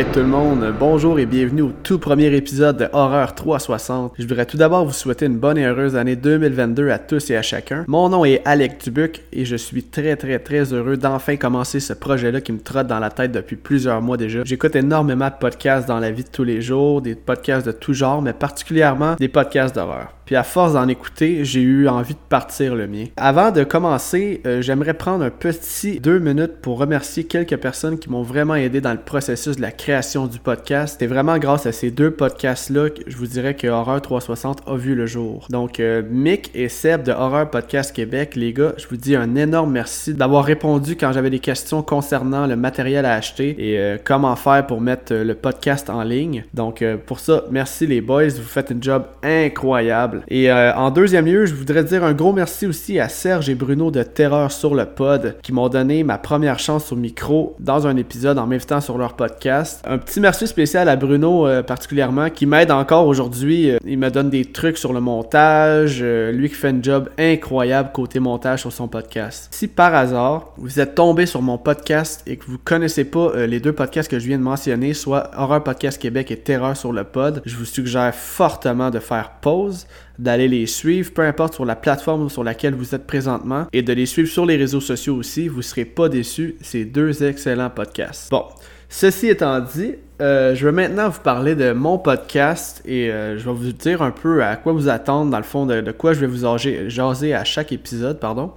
Alright tout le monde, bonjour et bienvenue au tout premier épisode de Horreur 360. Je voudrais tout d'abord vous souhaiter une bonne et heureuse année 2022 à tous et à chacun. Mon nom est Alec Dubuc et je suis très très très heureux d'enfin commencer ce projet-là qui me trotte dans la tête depuis plusieurs mois déjà. J'écoute énormément de podcasts dans la vie de tous les jours, des podcasts de tout genre, mais particulièrement des podcasts d'horreur. Puis à force d'en écouter, j'ai eu envie de partir le mien. Avant de commencer, euh, j'aimerais prendre un petit deux minutes pour remercier quelques personnes qui m'ont vraiment aidé dans le processus de la création du podcast. C'est vraiment grâce à ces deux podcasts-là que je vous dirais que Horreur 360 a vu le jour. Donc euh, Mick et Seb de Horreur Podcast Québec, les gars, je vous dis un énorme merci d'avoir répondu quand j'avais des questions concernant le matériel à acheter et euh, comment faire pour mettre le podcast en ligne. Donc pour ça, merci les boys, vous faites un job incroyable. Et euh, en deuxième lieu, je voudrais dire un gros merci aussi à Serge et Bruno de Terreur sur le Pod qui m'ont donné ma première chance au micro dans un épisode en m'invitant sur leur podcast. Un petit merci spécial à Bruno euh, particulièrement qui m'aide encore aujourd'hui. Euh, il me donne des trucs sur le montage. lui qui fait un job incroyable côté montage sur son podcast. Si par hasard vous êtes tombé sur mon podcast et que vous connaissez pas les deux podcasts que je viens de mentionner, soit Horreur Podcast Québec et Terreur sur le Pod, je vous suggère fortement de faire pause d'aller les suivre, peu importe sur la plateforme sur laquelle vous êtes présentement, et de les suivre sur les réseaux sociaux aussi. Vous ne serez pas déçus. C'est deux excellents podcasts. Bon, ceci étant dit, euh, je vais maintenant vous parler de mon podcast et euh, je vais vous dire un peu à quoi vous attendre, dans le fond, de, quoi je vais vous jaser à chaque épisode, pardon.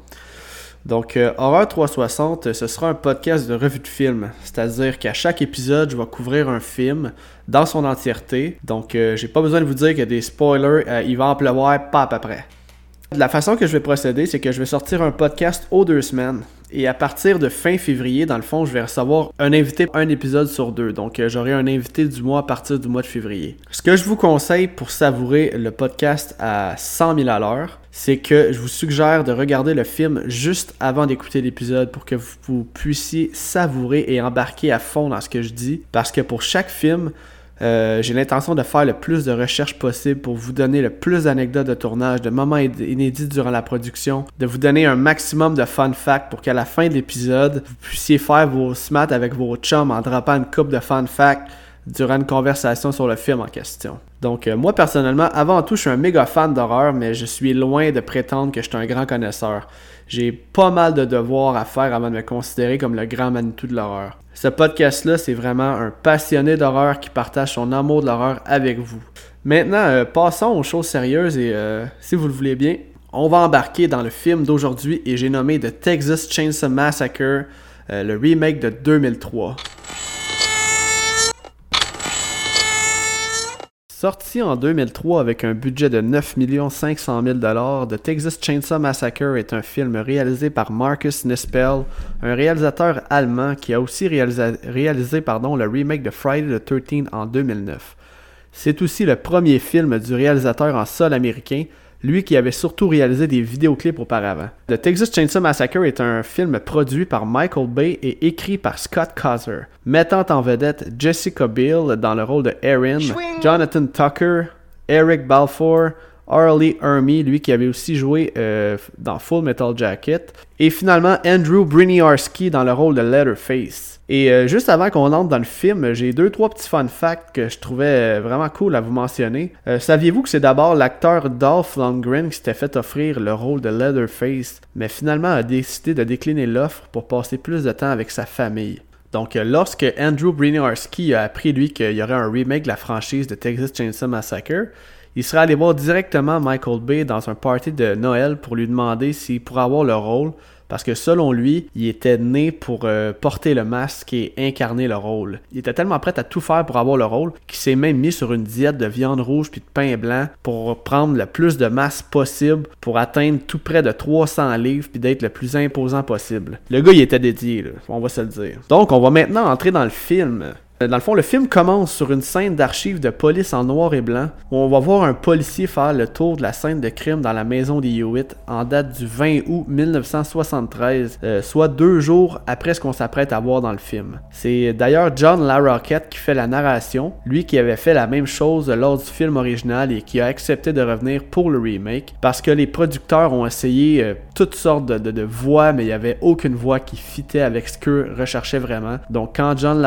Donc, euh, Horreur 360, ce sera un podcast de revue de film. C'est-à-dire qu'à chaque épisode, je vais couvrir un film dans son entièreté. Donc, euh, j'ai pas besoin de vous dire qu'il y a des spoilers, euh, il va en pleuvoir pas à peu près. La façon que je vais procéder, c'est que je vais sortir un podcast aux deux semaines. Et à partir de fin février, dans le fond, je vais recevoir un invité un épisode sur deux. Donc, euh, j'aurai un invité du mois à partir du mois de février. Ce que je vous conseille pour savourer le podcast à 100 000 à l'heure, c'est que je vous suggère de regarder le film juste avant d'écouter l'épisode pour que vous puissiez savourer et embarquer à fond dans ce que je dis. Parce que pour chaque film, euh, j'ai l'intention de faire le plus de recherches possible pour vous donner le plus d'anecdotes de tournage, de moments inédits durant la production, de vous donner un maximum de fun facts pour qu'à la fin de l'épisode, vous puissiez faire vos smats avec vos chums en drapant une coupe de fun facts durant une conversation sur le film en question. Donc euh, moi personnellement, avant tout, je suis un méga fan d'horreur, mais je suis loin de prétendre que je suis un grand connaisseur. J'ai pas mal de devoirs à faire avant de me considérer comme le grand Manitou de l'horreur. Ce podcast-là, c'est vraiment un passionné d'horreur qui partage son amour de l'horreur avec vous. Maintenant, euh, passons aux choses sérieuses et euh, si vous le voulez bien, on va embarquer dans le film d'aujourd'hui et j'ai nommé The Texas Chainsaw Massacre, le remake de 2003. Sorti en 2003 avec un budget de 9 500 000 The Texas Chainsaw Massacre est un film réalisé par Marcus Nispel, un réalisateur allemand qui a aussi réalisé, pardon, le remake de Friday the 13 en 2009. C'est aussi le premier film du réalisateur en sol américain, lui qui avait surtout réalisé des vidéoclips auparavant. The Texas Chainsaw Massacre est un film produit par Michael Bay et écrit par Scott Causer, mettant en vedette Jessica Biel dans le rôle de Erin, Jonathan Tucker, Eric Balfour, Harley Hermie, lui qui avait aussi joué euh, dans Full Metal Jacket, et finalement Andrew Briniarski dans le rôle de Leatherface. Et euh, juste avant qu'on entre dans le film, j'ai deux trois petits fun facts que je trouvais euh, vraiment cool à vous mentionner. Saviez-vous que c'est d'abord l'acteur Dolph Lundgren qui s'était fait offrir le rôle de Leatherface, mais finalement a décidé de décliner l'offre pour passer plus de temps avec sa famille? Donc, lorsque Andrew Briniarski a appris, lui, qu'il y aurait un remake de la franchise de Texas Chainsaw Massacre, il serait allé voir directement Michael Bay dans un party de Noël pour lui demander s'il pourrait avoir le rôle, parce que selon lui, il était né pour euh, porter le masque et incarner le rôle. Il était tellement prêt à tout faire pour avoir le rôle qu'il s'est même mis sur une diète de viande rouge puis de pain blanc pour prendre le plus de masse possible pour atteindre tout près de 300 livres puis d'être le plus imposant possible. Le gars, il était dédié, on va se le dire. Donc, on va maintenant entrer dans le film. Euh, dans le fond, le film commence sur une scène d'archives de police en noir et blanc où on va voir un policier faire le tour de la scène de crime dans la maison des Hewitt en date du 20 août 1973, euh, soit deux jours après ce qu'on s'apprête à voir dans le film. C'est d'ailleurs John LaRoquette qui fait la narration, lui qui avait fait la même chose lors du film original et qui a accepté de revenir pour le remake parce que les producteurs ont essayé euh, toutes sortes de, voix mais il n'y avait aucune voix qui fitait avec ce qu'eux recherchaient vraiment. Donc quand John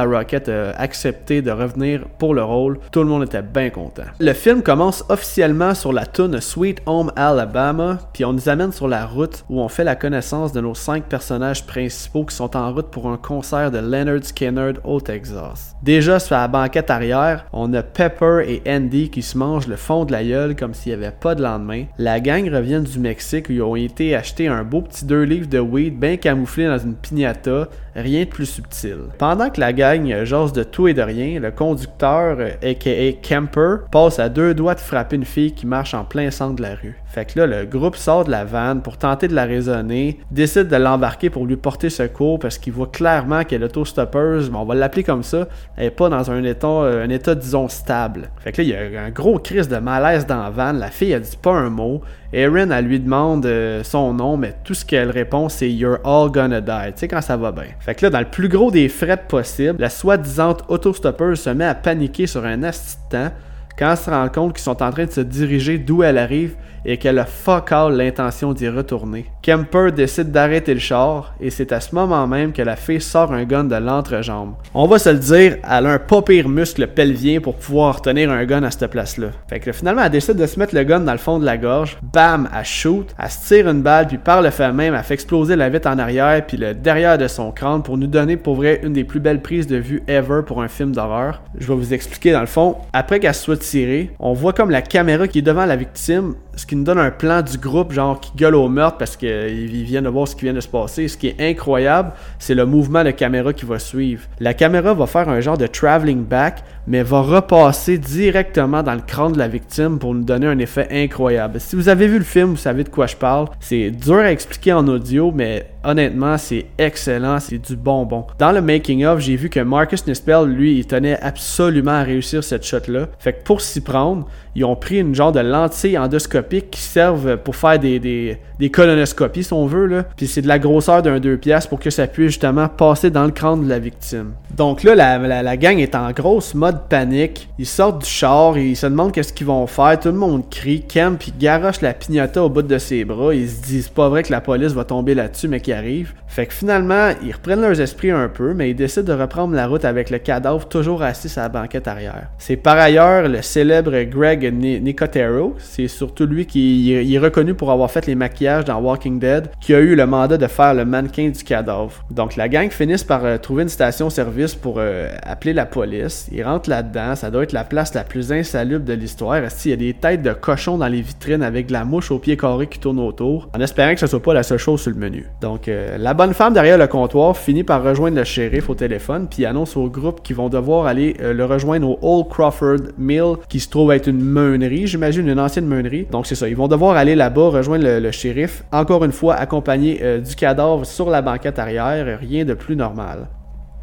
accepté de revenir pour le rôle. Tout le monde était bien content. Le film commence officiellement sur la tune Sweet Home Alabama, puis on nous amène sur la route où on fait la connaissance de nos cinq personnages principaux qui sont en route pour un concert de Leonard Skinner au Texas. Déjà sur la banquette arrière, on a Pepper et Andy qui se mangent le fond de la gueule comme s'il n'y avait pas de lendemain. La gang revient du Mexique où ils ont été acheter un beau petit deux livres de weed bien camouflé dans une piñata, rien de plus subtil. Pendant que la gang jase de tout et de rien, le conducteur, aka euh, Kemper, passe à deux doigts de frapper une fille qui marche en plein centre de la rue. Fait que là, le groupe sort de la vanne pour tenter de la raisonner, décide de l'embarquer pour lui porter secours parce qu'il voit clairement que l'autostoppeuse, on va l'appeler comme ça, elle est pas dans un état, euh, un état disons stable. Fait que là, il y a un gros crise de malaise dans la vanne, la fille elle dit pas un mot, Erin, elle lui demande euh, son nom, mais tout ce qu'elle répond, c'est You're all gonna die. Tu sais, quand ça va bien. Fait que là, dans le plus gros des frettes possible, la soi-disante autostoppeuse se met à paniquer sur un assistant quand elle se rend compte qu'ils sont en train de se diriger d'où elle arrive et qu'elle a fuck all l'intention d'y retourner. Kemper décide d'arrêter le char et c'est à ce moment même que la fille sort un gun de l'entrejambe. On va se le dire, elle a un pas pire muscle pelvien pour pouvoir tenir un gun à cette place-là. Fait que finalement, elle décide de se mettre le gun dans le fond de la gorge. Bam, elle shoot, elle se tire une balle, puis par le fait même, elle fait exploser la vitre en arrière puis le derrière de son crâne pour nous donner pour vrai une des plus belles prises de vue ever pour un film d'horreur. Je vais vous expliquer dans le fond. Après qu'elle soit tirée, on voit comme la caméra qui est devant la victime ce qui nous donne un plan du groupe, genre qui gueule au meurtre parce qu'ils viennent de voir ce qui vient de se passer. Ce qui est incroyable, c'est le mouvement de caméra qui va suivre. La caméra va faire un genre de traveling back, mais va repasser directement dans le crâne de la victime pour nous donner un effet incroyable. Si vous avez vu le film, vous savez de quoi je parle. C'est dur à expliquer en audio, mais honnêtement, c'est excellent, c'est du bonbon. Dans le making of, j'ai vu que Marcus Nispel, lui, il tenait absolument à réussir cette shot-là. Fait que pour s'y prendre, ils ont pris une genre de lentille endoscopique qui servent pour faire des, des, colonoscopies, si on veut. Là. Puis c'est de la grosseur d'un 2 pièces pour que ça puisse justement passer dans le crâne de la victime. Donc là, la, la, gang est en grosse mode panique. Ils sortent du char ils se demandent qu'est-ce qu'ils vont faire. Tout le monde crie, Kemp, puis garoche la pignata au bout de ses bras. Ils se disent pas vrai que la police va tomber là-dessus, mais qu'il arrive. Fait que finalement, ils reprennent leurs esprits un peu, mais ils décident de reprendre la route avec le cadavre toujours assis à la banquette arrière. C'est par ailleurs le célèbre Greg Nicotero. C'est surtout lui qui est reconnu pour avoir fait les maquillages dans Walking Dead, qui a eu le mandat de faire le mannequin du cadavre. Donc la gang finissent par euh, trouver une station-service pour euh, appeler la police. Ils rentrent là-dedans, ça doit être la place la plus insalubre de l'histoire. Il y a des têtes de cochons dans les vitrines avec de la mouche au pied carré qui tourne autour, en espérant que ce soit pas la seule chose sur le menu. Donc euh, la bonne femme derrière le comptoir finit par rejoindre le shérif au téléphone, puis annonce au groupe qu'ils vont devoir aller le rejoindre au Old Crawford Mill, qui se trouve être une meunerie, j'imagine une ancienne meunerie. Donc c'est ça, ils vont devoir aller là-bas rejoindre le, shérif, encore une fois accompagné euh, du cadavre sur la banquette arrière, rien de plus normal.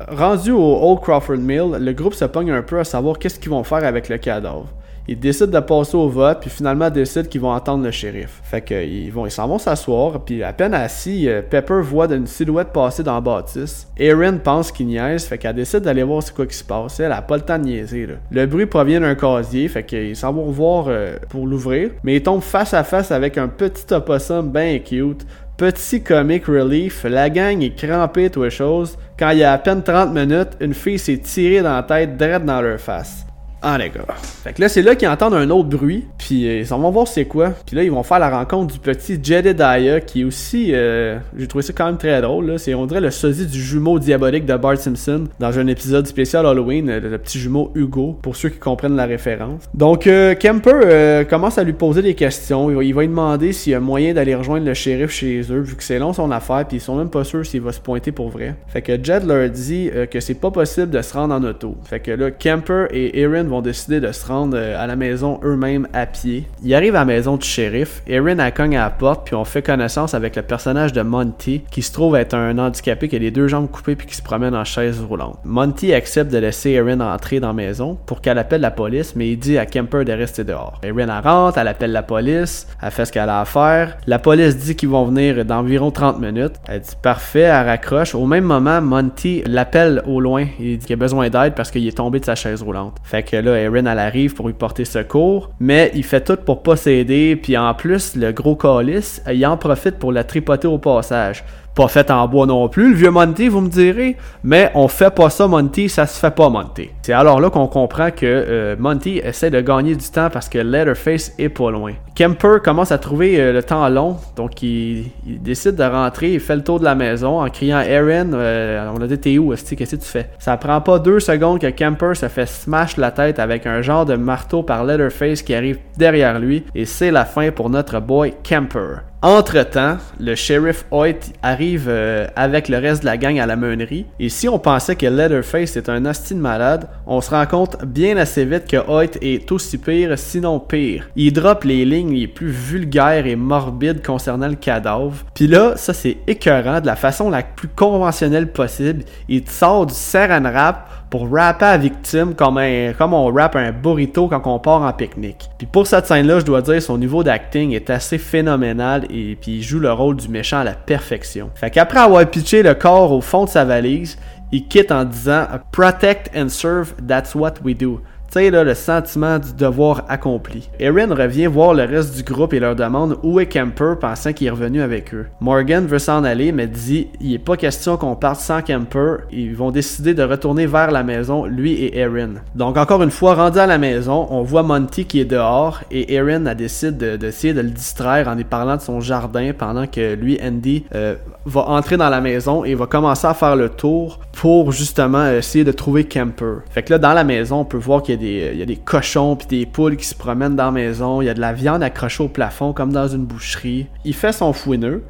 Rendu au Old Crawford Mill, le groupe se pogne un peu à savoir qu'est-ce qu'ils vont faire avec le cadavre. Ils décident de passer au vote, puis finalement décident qu'ils vont attendre le shérif. Fait qu'ils vont, ils s'en vont s'asseoir, puis à peine assis, euh, Pepper voit une silhouette passer dans la bâtisse. Erin pense qu'il niaise, fait qu'elle décide d'aller voir ce quoi se passe. Elle a pas le temps de niaiser. Le bruit provient d'un casier, fait qu'ils s'en vont voir euh, pour l'ouvrir, mais ils tombent face à face avec un petit opossum bien cute. Petit comic relief, la gang est crampée toi chose. Quand il y a à peine 30 minutes, une fille s'est tirée dans la tête, direct dans leur face. Ah les gars. Fait que là, c'est là qu'ils entendent un autre bruit, puis euh, ils s'en vont voir c'est quoi. Puis là, ils vont faire la rencontre du petit Jedediah, qui est aussi, euh, j'ai trouvé ça quand même très drôle. C'est, on dirait le sosie du jumeau diabolique de Bart Simpson dans un épisode spécial Halloween, euh, le, petit jumeau Hugo, pour ceux qui comprennent la référence. Donc, Kemper commence à lui poser des questions. Il va, il va lui demander s'il y a moyen d'aller rejoindre le shérif chez eux, vu que c'est long son affaire, puis ils sont même pas sûrs s'il va se pointer pour vrai. Fait que Jed leur dit que c'est pas possible de se rendre en auto. Fait que là, Kemper et Erin vont décider de se rendre euh, à la maison eux-mêmes à pied. Ils arrivent à la maison du shérif. Erin a cogne à la porte, puis on fait connaissance avec le personnage de Monty, qui se trouve être un handicapé qui a les deux jambes coupées puis qui se promène en chaise roulante. Monty accepte de laisser Erin entrer dans la maison pour qu'elle appelle la police, mais il dit à Kemper de rester dehors. Erin rentre, elle appelle la police, elle fait ce qu'elle a à faire. La police dit qu'ils vont venir d'environ 30 minutes. Elle dit parfait, elle raccroche. Au même moment, Monty l'appelle au loin. Il dit qu'il a besoin d'aide parce qu'il est tombé de sa chaise roulante. Fait que là, Erin elle arrive pour lui porter secours, mais il fait tout pour pas s'aider, puis en plus, le gros calice, il en profite pour la tripoter au passage. Pas fait en bois non plus, le vieux Monty, vous me direz. Mais on fait pas ça, Monty, ça se fait pas, Monty. C'est alors là qu'on comprend que euh, Monty essaie de gagner du temps parce que Leatherface est pas loin. Kemper commence à trouver euh, le temps long, donc il, décide de rentrer, il fait le tour de la maison en criant Aaron, euh, on a dit t'es où, qu'est-ce que tu fais? Ça prend pas deux secondes que Kemper se fait smash la tête avec un genre de marteau par Leatherface qui arrive derrière lui, et c'est la fin pour notre boy Kemper. Entre-temps, le shérif Hoyt arrive euh, avec le reste de la gang à la meunerie. Et si on pensait que Leatherface est un hostile malade, on se rend compte bien assez vite que Hoyt est aussi pire, sinon pire. Il drop les lignes les plus vulgaires et morbides concernant le cadavre. Puis là, ça c'est écœurant de la façon la plus conventionnelle possible. Il sort du saran wrap pour rapper à victime comme, on rappe un burrito quand on part en pique-nique. Puis pour cette scène-là, je dois dire, son niveau d'acting est assez phénoménal et puis il joue le rôle du méchant à la perfection. Fait qu'après avoir pitché le corps au fond de sa valise, il quitte en disant Protect and serve, that's what we do là, le sentiment du devoir accompli. Erin revient voir le reste du groupe et leur demande où est Kemper, pensant qu'il est revenu avec eux. Morgan veut s'en aller, mais dit il n'est pas question qu'on parte sans Kemper. Ils vont décider de retourner vers la maison, lui et Erin. Donc, encore une fois, rendu à la maison, on voit Monty qui est dehors et Erin a décidé d'essayer de, le distraire en lui parlant de son jardin pendant que lui, Andy, euh, va entrer dans la maison et va commencer à faire le tour pour justement essayer de trouver Kemper. Fait que là, dans la maison, on peut voir qu'il y a il y a des cochons puis des poules qui se promènent dans la maison. Il y a de la viande accrochée au plafond comme dans une boucherie. Il fait son fouineux.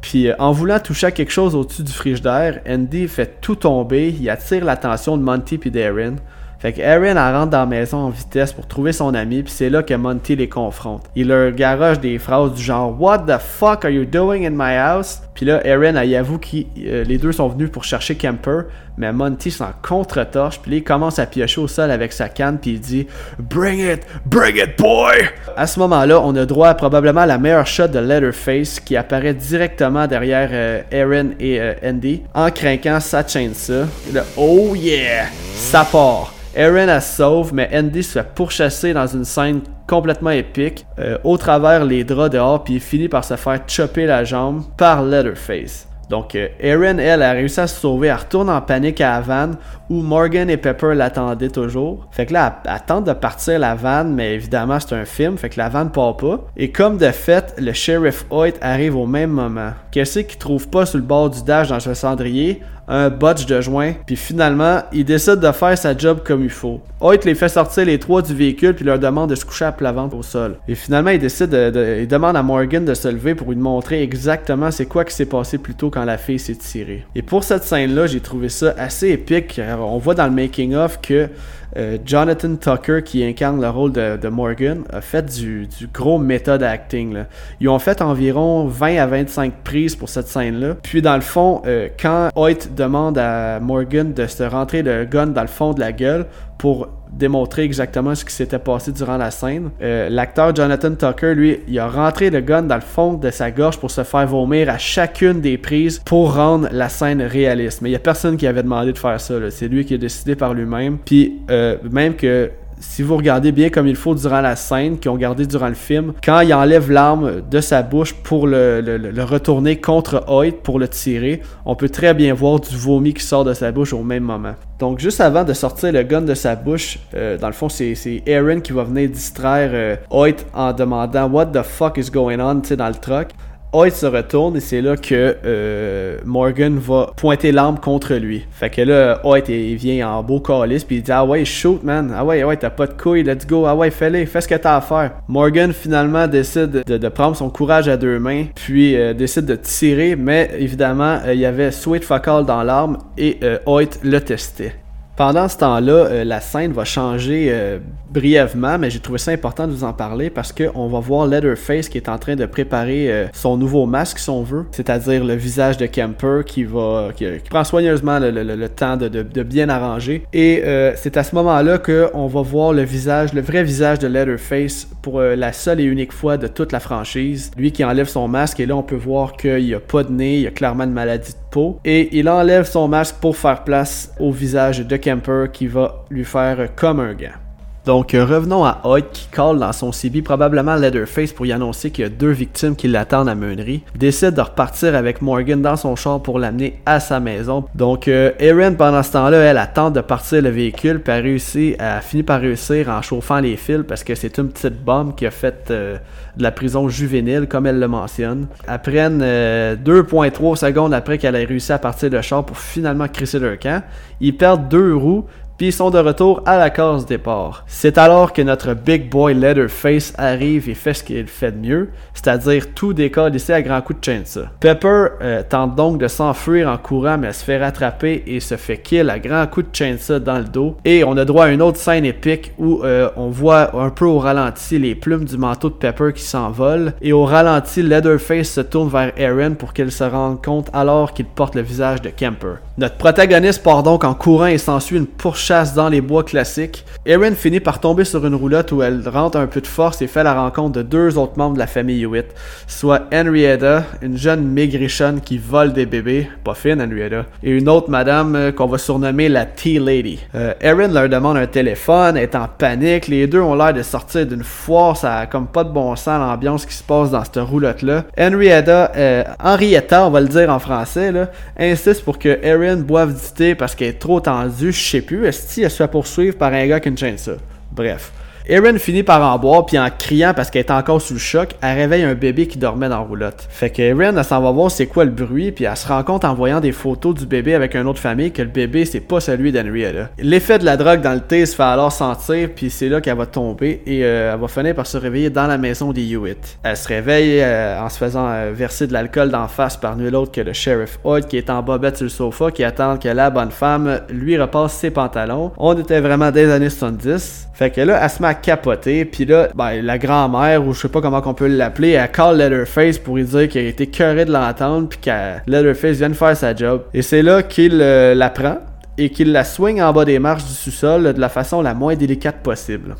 Puis euh, en voulant toucher à quelque chose au-dessus du frigidaire, Andy fait tout tomber. Il attire l'attention de Monty puis d'Aaron. Fait que Aaron rentre dans la maison en vitesse pour trouver son ami, puis c'est là que Monty les confronte. Il leur garoche des phrases du genre What the fuck are you doing in my house? Puis là, Aaron, elle avoue que euh, les deux sont venus pour chercher Kemper, mais Monty s'en contre-torche, puis il commence à piocher au sol avec sa canne, puis il dit Bring it, bring it, boy! À ce moment-là, on a droit à probablement la meilleure shot de Leatherface qui apparaît directement derrière euh, Aaron et euh, Andy en craquant sa chainsaw. Et là, oh yeah! Ça part! Aaron a sauve, mais Andy se fait pourchasser dans une scène complètement épique euh, au travers les draps dehors, puis il finit par se faire chopper la jambe par Leatherface. Donc, Erin, elle, a réussi à se sauver. Elle retourne en panique à la vanne où Morgan et Pepper l'attendaient toujours. Fait que là, elle, tente de partir la vanne, mais évidemment, c'est un film. Fait que la vanne part pas. Et comme de fait, le sheriff Hoyt arrive au même moment. Qu'est-ce qu'il trouve pas sur le bord du dash dans ce cendrier? Un botch de joint, puis finalement, il décide de faire sa job comme il faut. Hoyt les fait sortir les trois du véhicule, puis leur demande de se coucher à plat ventre au sol. Et finalement, il décide de, il demande à Morgan de se lever pour lui montrer exactement c'est quoi qui s'est passé plus tôt quand la fille s'est tirée. Et pour cette scène-là, j'ai trouvé ça assez épique. On voit dans le making-of que euh, Jonathan Tucker, qui incarne le rôle de, Morgan, a fait du, gros méthode acting. Ils ont fait environ 20 à 25 prises pour cette scène-là. Puis dans le fond, euh, quand Hoyt demande à Morgan de se rentrer le gun dans le fond de la gueule pour démontrer exactement ce qui s'était passé durant la scène. Euh, l'acteur Jonathan Tucker, lui, il a rentré le gun dans le fond de sa gorge pour se faire vomir à chacune des prises pour rendre la scène réaliste. Mais il n'y a personne qui avait demandé de faire ça. C'est lui qui a décidé par lui-même. Puis euh, même que si vous regardez bien comme il faut durant la scène qu'ils ont gardé durant le film, quand il enlève l'arme de sa bouche pour le, retourner contre Hoyt pour le tirer, on peut très bien voir du vomi qui sort de sa bouche au même moment. Donc juste avant de sortir le gun de sa bouche, euh, dans le fond c'est Aaron qui va venir distraire euh, Hoyt en demandant What the fuck is going on dans le truck. Hoyt se retourne et c'est là que euh, Morgan va pointer l'arme contre lui. Fait que là, Hoyt il vient en beau calice puis il dit Ah ouais, shoot man, ah ouais, ouais, t'as pas de couilles, let's go, ah ouais, fais-le, fais ce que t'as à faire. Morgan finalement décide de, prendre son courage à deux mains, puis euh, décide de tirer, mais évidemment, euh, il y avait Sweet Focal dans l'arme et Hoyt le testait. Pendant ce temps-là, euh, la scène va changer euh, brièvement, mais j'ai trouvé ça important de vous en parler parce qu'on va voir Leatherface qui est en train de préparer euh, son nouveau masque, si on veut, c'est-à-dire le visage de Kemper qui va qui, prend soigneusement le, temps de, bien arranger. Et c'est à ce moment-là qu'on va voir le visage, le vrai visage de Leatherface pour la seule et unique fois de toute la franchise. Lui qui enlève son masque et là on peut voir qu'il n'y a pas de nez, il y a clairement une maladie de Et il enlève son masque pour faire place au visage de Kemper qui va lui faire comme un gant. Donc euh, revenons à Hoyt qui call dans son CB probablement Leatherface pour y annoncer qu'il y a deux victimes qui l'attendent à Meunerie. Décide de repartir avec Morgan dans son char pour l'amener à sa maison. Donc euh, Erin pendant ce temps-là, elle attend de partir le véhicule puis elle, réussit, finit par réussir en chauffant les fils parce que c'est une petite bombe qui a fait euh, de la prison juvénile comme elle le mentionne. Prennent 2.3 secondes après qu'elle ait réussi à partir le char pour finalement crisser leur camp. Ils perdent deux roues puis ils sont de retour à la case départ. C'est alors que notre big boy Leatherface arrive et fait ce qu'il fait de mieux, c'est-à-dire tout décolle ici à grands coups de chainsaw. Pepper euh, tente donc de s'enfuir en courant mais se fait rattraper et se fait kill à grands coups de chainsaw dans le dos. Et on a droit à une autre scène épique où euh, on voit un peu au ralenti les plumes du manteau de Pepper qui s'envolent et au ralenti Leatherface se tourne vers Aaron pour qu'elle se rende compte alors qu'il porte le visage de Kemper. Notre protagoniste part donc en courant et s'ensuit une pourchasse dans les bois classiques. Erin finit par tomber sur une roulotte où elle rentre un peu de force et fait la rencontre de deux autres membres de la famille Hewitt, soit Henrietta, une jeune maigrichonne qui vole des bébés, pas fine Henrietta, et une autre madame euh, qu'on va surnommer la Tea Lady. Euh, Erin leur demande un téléphone, est en panique, les deux ont l'air de sortir d'une foire, ça a comme pas de bon sens l'ambiance qui se passe dans cette roulotte-là. Henrietta, euh, Henrietta, on va le dire en français, là, insiste pour que Erin boive du thé parce qu'elle est trop tendue, je sais plus, se fait poursuivre par un gars qui ne ça. Bref. Erin finit par en boire, puis en criant parce qu'elle est encore sous choc, elle réveille un bébé qui dormait dans la roulotte. Fait que Erin, elle s'en va voir c'est quoi le bruit, puis elle se rend compte en voyant des photos du bébé avec une autre famille que le bébé c'est pas celui d'Henrietta. L'effet de la drogue dans le thé se fait alors sentir, puis c'est là qu'elle va tomber et euh, elle va finir par se réveiller dans la maison des Hewitt. Elle se réveille euh, en se faisant euh, verser de l'alcool d'en face par nul autre que le sheriff Hoyt qui est en bobette sur le sofa, qui attend que la bonne femme lui repasse ses pantalons. On était vraiment des années 70. Fait que là, elle se capoter. Puis là, ben, la grand-mère, ou je sais pas comment on peut l'appeler, elle call Leatherface pour lui dire qu'elle était curée de l'entendre. Puis que Leatherface vient de faire sa job. Et c'est là qu'il euh, la prend et qu'il la swing en bas des marches du sous-sol de la façon la moins délicate possible.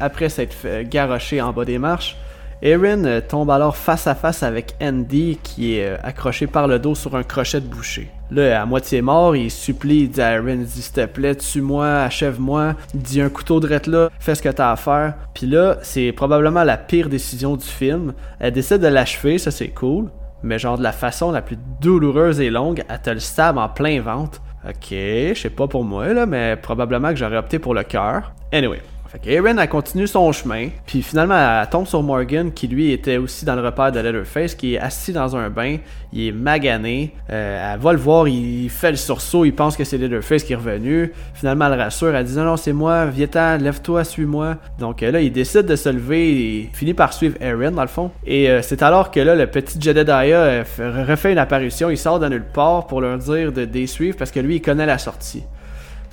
Après s'être fait garrocher en bas des marches, Erin euh, tombe alors face à face avec Andy qui est euh, accroché par le dos sur un crochet de boucher. Là, à moitié mort, il supplie, il dit à Erin, dit s'il te plaît, tue-moi, achève-moi, dit un couteau de là, fais ce que t'as à faire. Puis là, c'est probablement la pire décision du film. Elle décide de l'achever, ça c'est cool, mais genre de la façon la plus douloureuse et longue, elle te le stab en plein ventre. Ok, je sais pas pour moi là, mais probablement que j'aurais opté pour le cœur. Anyway. Fait qu'Erin a continué son chemin, puis finalement elle tombe sur Morgan qui lui était aussi dans le repère de Leatherface, qui est assis dans un bain, il est magané, euh, elle va le voir, il fait le sursaut, il pense que c'est Leatherface qui est revenu, finalement elle rassure, elle dit non non c'est moi, viens lève-toi, suis-moi. Donc euh, là il décide de se lever et finit par suivre Erin dans le fond. Et euh, c'est alors que là le petit Jedediah refait une apparition, il sort de nulle part pour leur dire de, de suivre parce que lui il connaît la sortie.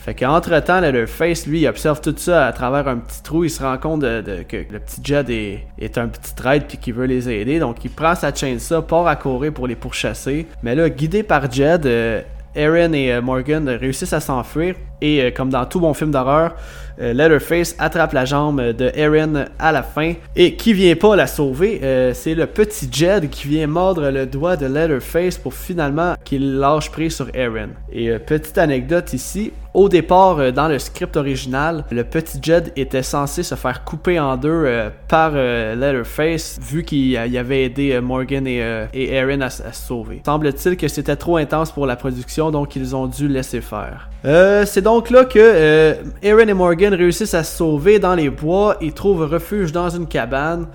Fait qu'entre-temps, le face, lui, il observe tout ça à travers un petit trou. Il se rend compte que le petit Jed est, un petit traître puis qu'il veut les aider. Donc, il prend sa chainsaw, part à courir pour les pourchasser. Mais là, guidé par Jed, euh, Aaron et euh, Morgan réussissent à s'enfuir. Et euh, comme dans tout bon film d'horreur, euh, Leatherface attrape la jambe de Erin à la fin. Et qui vient pas la sauver, euh, c'est le petit Jed qui vient mordre le doigt de Leatherface pour finalement qu'il lâche prise sur Erin. Et petite anecdote ici, au départ, dans le script original, le petit Jed était censé se faire couper en deux par Leatherface, vu qu'il avait aidé Morgan et, et Erin à, se sauver. Semble-t-il que c'était trop intense pour la production, donc ils ont dû laisser faire. Donc là que Erin et Morgan réussissent à se sauver dans les bois et trouvent refuge dans une cabane.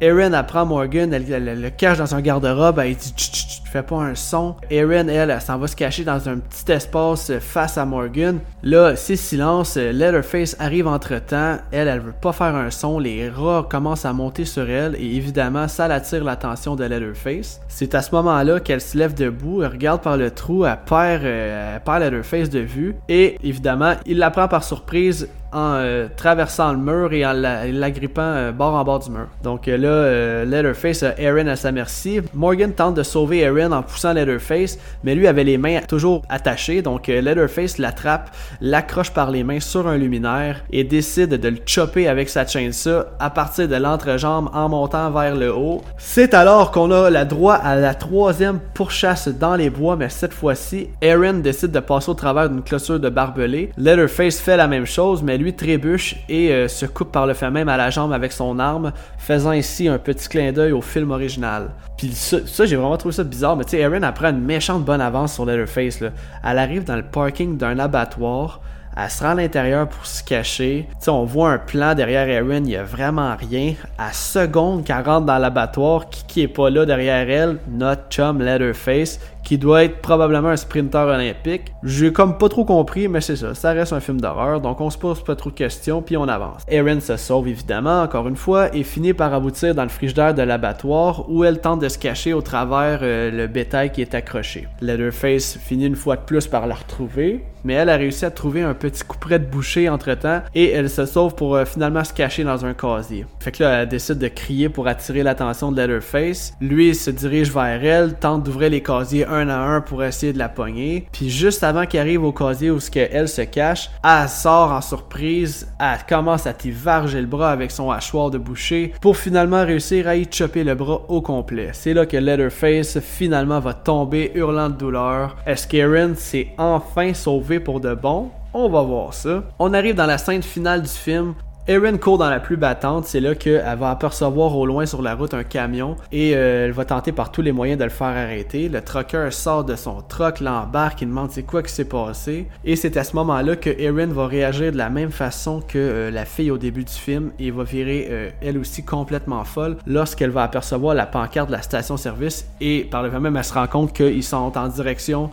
Erin apprend Morgan, elle, le cache dans un garde-robe, elle dit chut, fais pas un son. Erin, elle, elle, s'en va se cacher dans un petit espace face à Morgan. Là, c'est silence, Leatherface arrive entre temps, elle, elle veut pas faire un son, les rats commencent à monter sur elle et évidemment, ça attire l'attention de Leatherface. C'est à ce moment-là qu'elle se lève debout, elle regarde par le trou, elle perd, euh, elle perd Leatherface de vue et évidemment, il la prend par surprise en euh, traversant le mur et en l'agrippant euh, bord en bord du mur. Donc euh, là, Leatherface a Aaron à sa merci. Morgan tente de sauver Aaron en poussant Leatherface, mais lui avait les mains toujours attachées. Donc Leatherface l'attrape, l'accroche par les mains sur un luminaire et décide de le chopper avec sa chainsaw à partir de l'entrejambe en montant vers le haut. C'est alors qu'on a la droit à la troisième pourchasse dans les bois, mais cette fois-ci, Aaron décide de passer au travers d'une clôture de barbelés. Leatherface fait la même chose, mais lui trébuche et se coupe par le fait même à la jambe avec son arme, faisant ici un petit clin d'œil au film original. Puis ça, j'ai vraiment trouvé ça bizarre, mais tu sais, Erin apprend une méchante bonne avance sur Leatherface. Là. Elle arrive dans le parking d'un abattoir, elle se rend à l'intérieur pour se cacher. sais, on voit un plan derrière Erin, il n'y a vraiment rien. À seconde qu'elle rentre dans l'abattoir, qui, qui est pas là derrière elle, notre chum Leatherface, qui doit être probablement un sprinter olympique. J'ai comme pas trop compris, mais c'est ça, ça reste un film d'horreur, donc on se pose pas trop de questions, puis on avance. Erin se sauve évidemment, encore une fois, et finit par aboutir dans le frigidaire de l'abattoir, où elle tente de se cacher au travers euh, le bétail qui est accroché. Leatherface finit une fois de plus par la retrouver, mais elle a réussi à trouver un petit couperet de boucher entre temps, et elle se sauve pour euh, finalement se cacher dans un casier. Fait que là, elle décide de crier pour attirer l'attention de Leatherface. Lui, se dirige vers elle, tente d'ouvrir les casiers un à un pour essayer de la pogner. Puis juste avant qu'il arrive au casier où ce elle se cache, elle sort en surprise, elle commence à t'y varger le bras avec son hachoir de boucher pour finalement réussir à y chopper le bras au complet. C'est là que Leatherface finalement va tomber hurlant de douleur. Est-ce qu'Erin s'est enfin sauvé pour de bon? On va voir ça. On arrive dans la scène finale du film Erin court dans la pluie battante, c'est là qu'elle va apercevoir au loin sur la route un camion et euh, elle va tenter par tous les moyens de le faire arrêter. Le trucker sort de son truck, l'embarque, il demande c'est quoi qui s'est passé. Et c'est à ce moment-là que Erin va réagir de la même façon que euh, la fille au début du film et va virer euh, elle aussi complètement folle lorsqu'elle va apercevoir la pancarte de la station-service et par le même elle se rend compte qu'ils sont en direction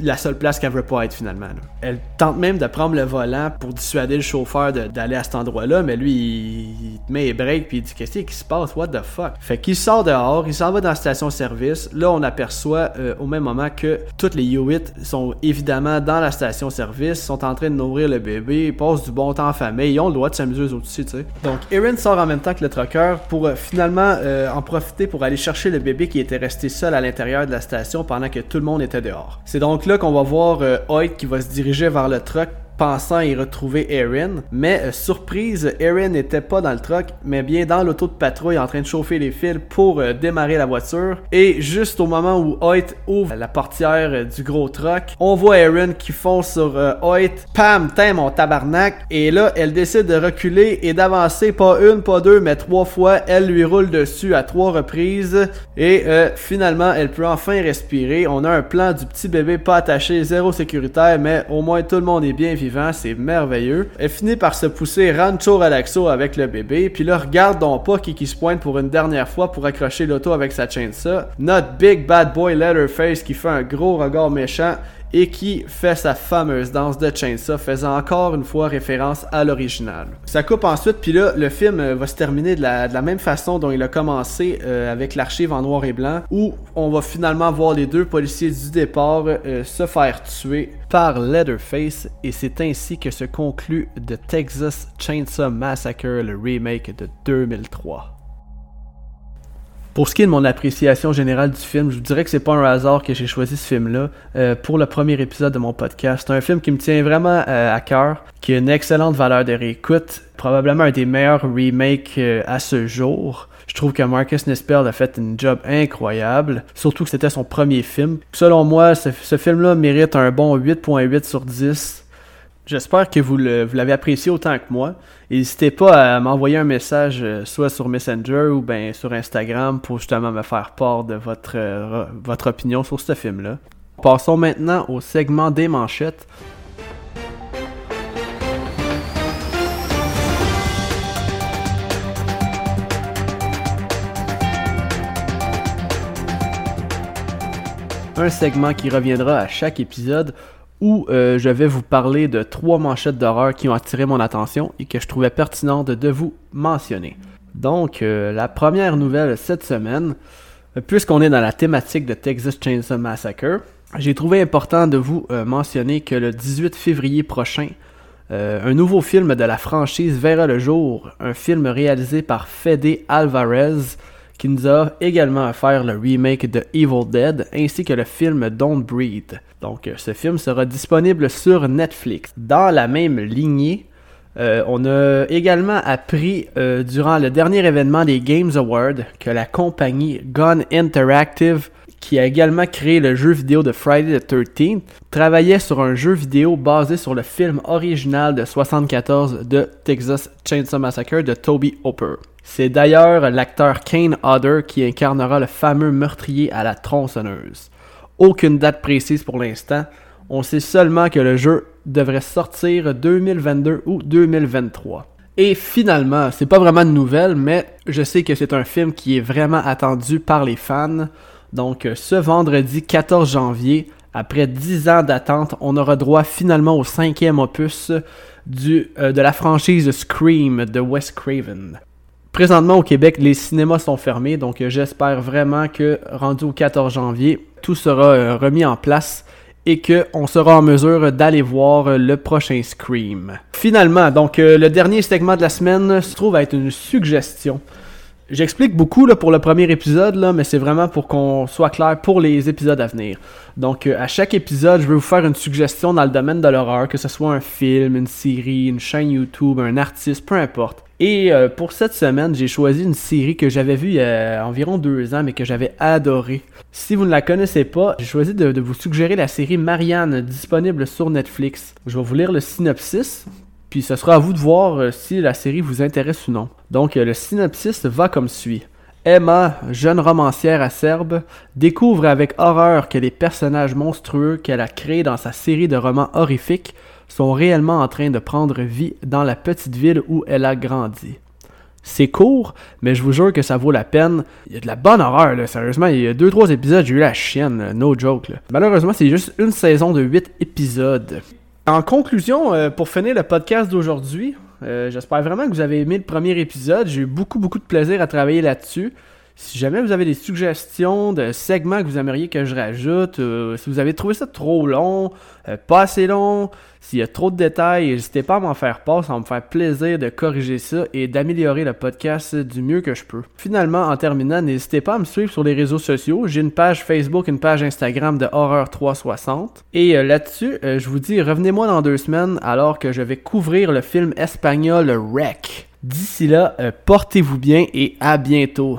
la seule place qu'elle veut pas être finalement. Elle tente même de prendre le volant pour dissuader le chauffeur d'aller à cet endroit-là, mais lui, il, met les breaks puis il dit Qu'est-ce qui se passe? What the fuck? Fait qu'il sort dehors, il s'en va dans la station-service. Là, on aperçoit euh, au même moment que toutes les Hewitt sont évidemment dans la station-service, sont en train de nourrir le bébé, passent du bon temps en famille, ils ont le droit de s'amuser au-dessus, tu sais. Donc, Erin sort en même temps que le trucker pour euh, finalement euh, en profiter pour aller chercher le bébé qui était resté seul à l'intérieur de la station pendant que tout le monde était dehors. C'est donc là qu'on va voir euh, Hoyt qui va se diriger vers le truck pensant y retrouver Erin. Mais euh, surprise, Erin n'était pas dans le truck, mais bien dans l'auto de patrouille en train de chauffer les fils pour euh, démarrer la voiture. Et juste au moment où Hoyt ouvre la portière euh, du gros truck, on voit Erin qui fonce sur Hoyt. Pam, t'es mon tabarnak. Et là, elle décide de reculer et d'avancer pas une, pas deux, mais trois fois. Elle lui roule dessus à trois reprises. Et finalement, elle peut enfin respirer. On a un plan du petit bébé pas attaché, zéro sécuritaire, mais au moins tout le monde est bien c'est merveilleux. Elle finit par se pousser rancho relaxo avec le bébé, puis là, regarde donc pas qui, se pointe pour une dernière fois pour accrocher l'auto avec sa ça. Notre big bad boy Letterface qui fait un gros regard méchant et qui fait sa fameuse danse de Chainsaw, faisant encore une fois référence à l'original. Ça coupe ensuite, puis là, le film euh, va se terminer de la, même façon dont il a commencé euh, avec l'archive en noir et blanc, où on va finalement voir les deux policiers du départ euh, se faire tuer par Leatherface, et c'est ainsi que se conclut The Texas Chainsaw Massacre, le remake de 2003. Pour ce qui est de mon appréciation générale du film, je vous dirais que c'est pas un hasard que j'ai choisi ce film-là euh, pour le premier épisode de mon podcast. C'est un film qui me tient vraiment euh, à cœur, qui a une excellente valeur de réécoute, probablement un des meilleurs remakes euh, à ce jour. Je trouve que Marcus Nispel a fait un job incroyable, surtout que c'était son premier film. Selon moi, ce, ce film-là mérite un bon 8.8 sur 10. J'espère que vous l'avez apprécié autant que moi. N'hésitez pas à m'envoyer un message euh, soit sur Messenger ou bien sur Instagram pour justement me faire part de votre, euh, votre opinion sur ce film-là. Passons maintenant au segment des manchettes. Un segment qui reviendra à chaque épisode où euh, je vais vous parler de trois manchettes d'horreur qui ont attiré mon attention et que je trouvais pertinente de vous mentionner. Donc, euh, la première nouvelle cette semaine, euh, puisqu'on est dans la thématique de Texas Chainsaw Massacre, j'ai trouvé important de vous mentionner que le 18 février prochain, un nouveau film de la franchise verra le jour, un film réalisé par Fede Alvarez, qui nous a également offert le remake de Evil Dead ainsi que le film Don't Breathe. Donc, euh, ce film sera disponible sur Netflix. Dans la même lignée, euh, on a également appris euh, durant le dernier événement des Games Awards que la compagnie Gun Interactive qui a également créé le jeu vidéo de Friday the 13th, travaillait sur un jeu vidéo basé sur le film original de 74 de Texas Chainsaw Massacre de Toby Hopper. C'est d'ailleurs l'acteur Kane Hodder qui incarnera le fameux meurtrier à la tronçonneuse. Aucune date précise pour l'instant, on sait seulement que le jeu devrait sortir 2022 ou 2023. Et finalement, c'est pas vraiment de nouvelle, mais je sais que c'est un film qui est vraiment attendu par les fans. Donc ce vendredi 14 janvier, après 10 ans d'attente, on aura droit finalement au cinquième opus euh, de la franchise Scream de Wes Craven. Présentement au Québec, les cinémas sont fermés, donc j'espère vraiment que rendu au 14 janvier, tout sera euh, remis en place et qu'on sera en mesure d'aller voir le prochain Scream. Finalement, donc euh, le dernier segment de la semaine se trouve à être une suggestion. J'explique beaucoup là, pour le premier épisode, là, mais c'est vraiment pour qu'on soit clair pour les épisodes à venir. Donc, euh, à chaque épisode, je vais vous faire une suggestion dans le domaine de l'horreur, que ce soit un film, une série, une chaîne YouTube, un artiste, peu importe. Et euh, pour cette semaine, j'ai choisi une série que j'avais vue il y a environ deux ans, mais que j'avais adorée. Si vous ne la connaissez pas, j'ai choisi de, vous suggérer la série Marianne, disponible sur Netflix. Je vais vous lire le synopsis, puis ce sera à vous de voir euh, si la série vous intéresse ou non. Donc euh, le synopsis va comme suit. Emma, jeune romancière acerbe, découvre avec horreur que les personnages monstrueux qu'elle a créés dans sa série de romans horrifiques sont réellement en train de prendre vie dans la petite ville où elle a grandi. C'est court, mais je vous jure que ça vaut la peine. Il y a de la bonne horreur, là. sérieusement. Il y a 2-3 épisodes, j'ai eu la chienne, no joke. Malheureusement, c'est juste une saison de 8 épisodes. En conclusion, euh, pour finir le podcast d'aujourd'hui, euh, j'espère vraiment que vous avez aimé le premier épisode. J'ai eu beaucoup, beaucoup de plaisir à travailler là-dessus. Si jamais vous avez des suggestions de segments que vous aimeriez que je rajoute, euh, si vous avez trouvé ça trop long, pas assez long, s'il y a trop de détails, n'hésitez pas à m'en faire part, ça va me faire plaisir de corriger ça et d'améliorer le podcast du mieux que je peux. Finalement, en terminant, n'hésitez pas à me suivre sur les réseaux sociaux. J'ai une page Facebook, une page Instagram de Horreur 360. Et euh, là-dessus, euh, je vous dis, revenez-moi dans deux semaines alors que je vais couvrir le film espagnol Wreck. D'ici là, euh, portez-vous bien et à bientôt.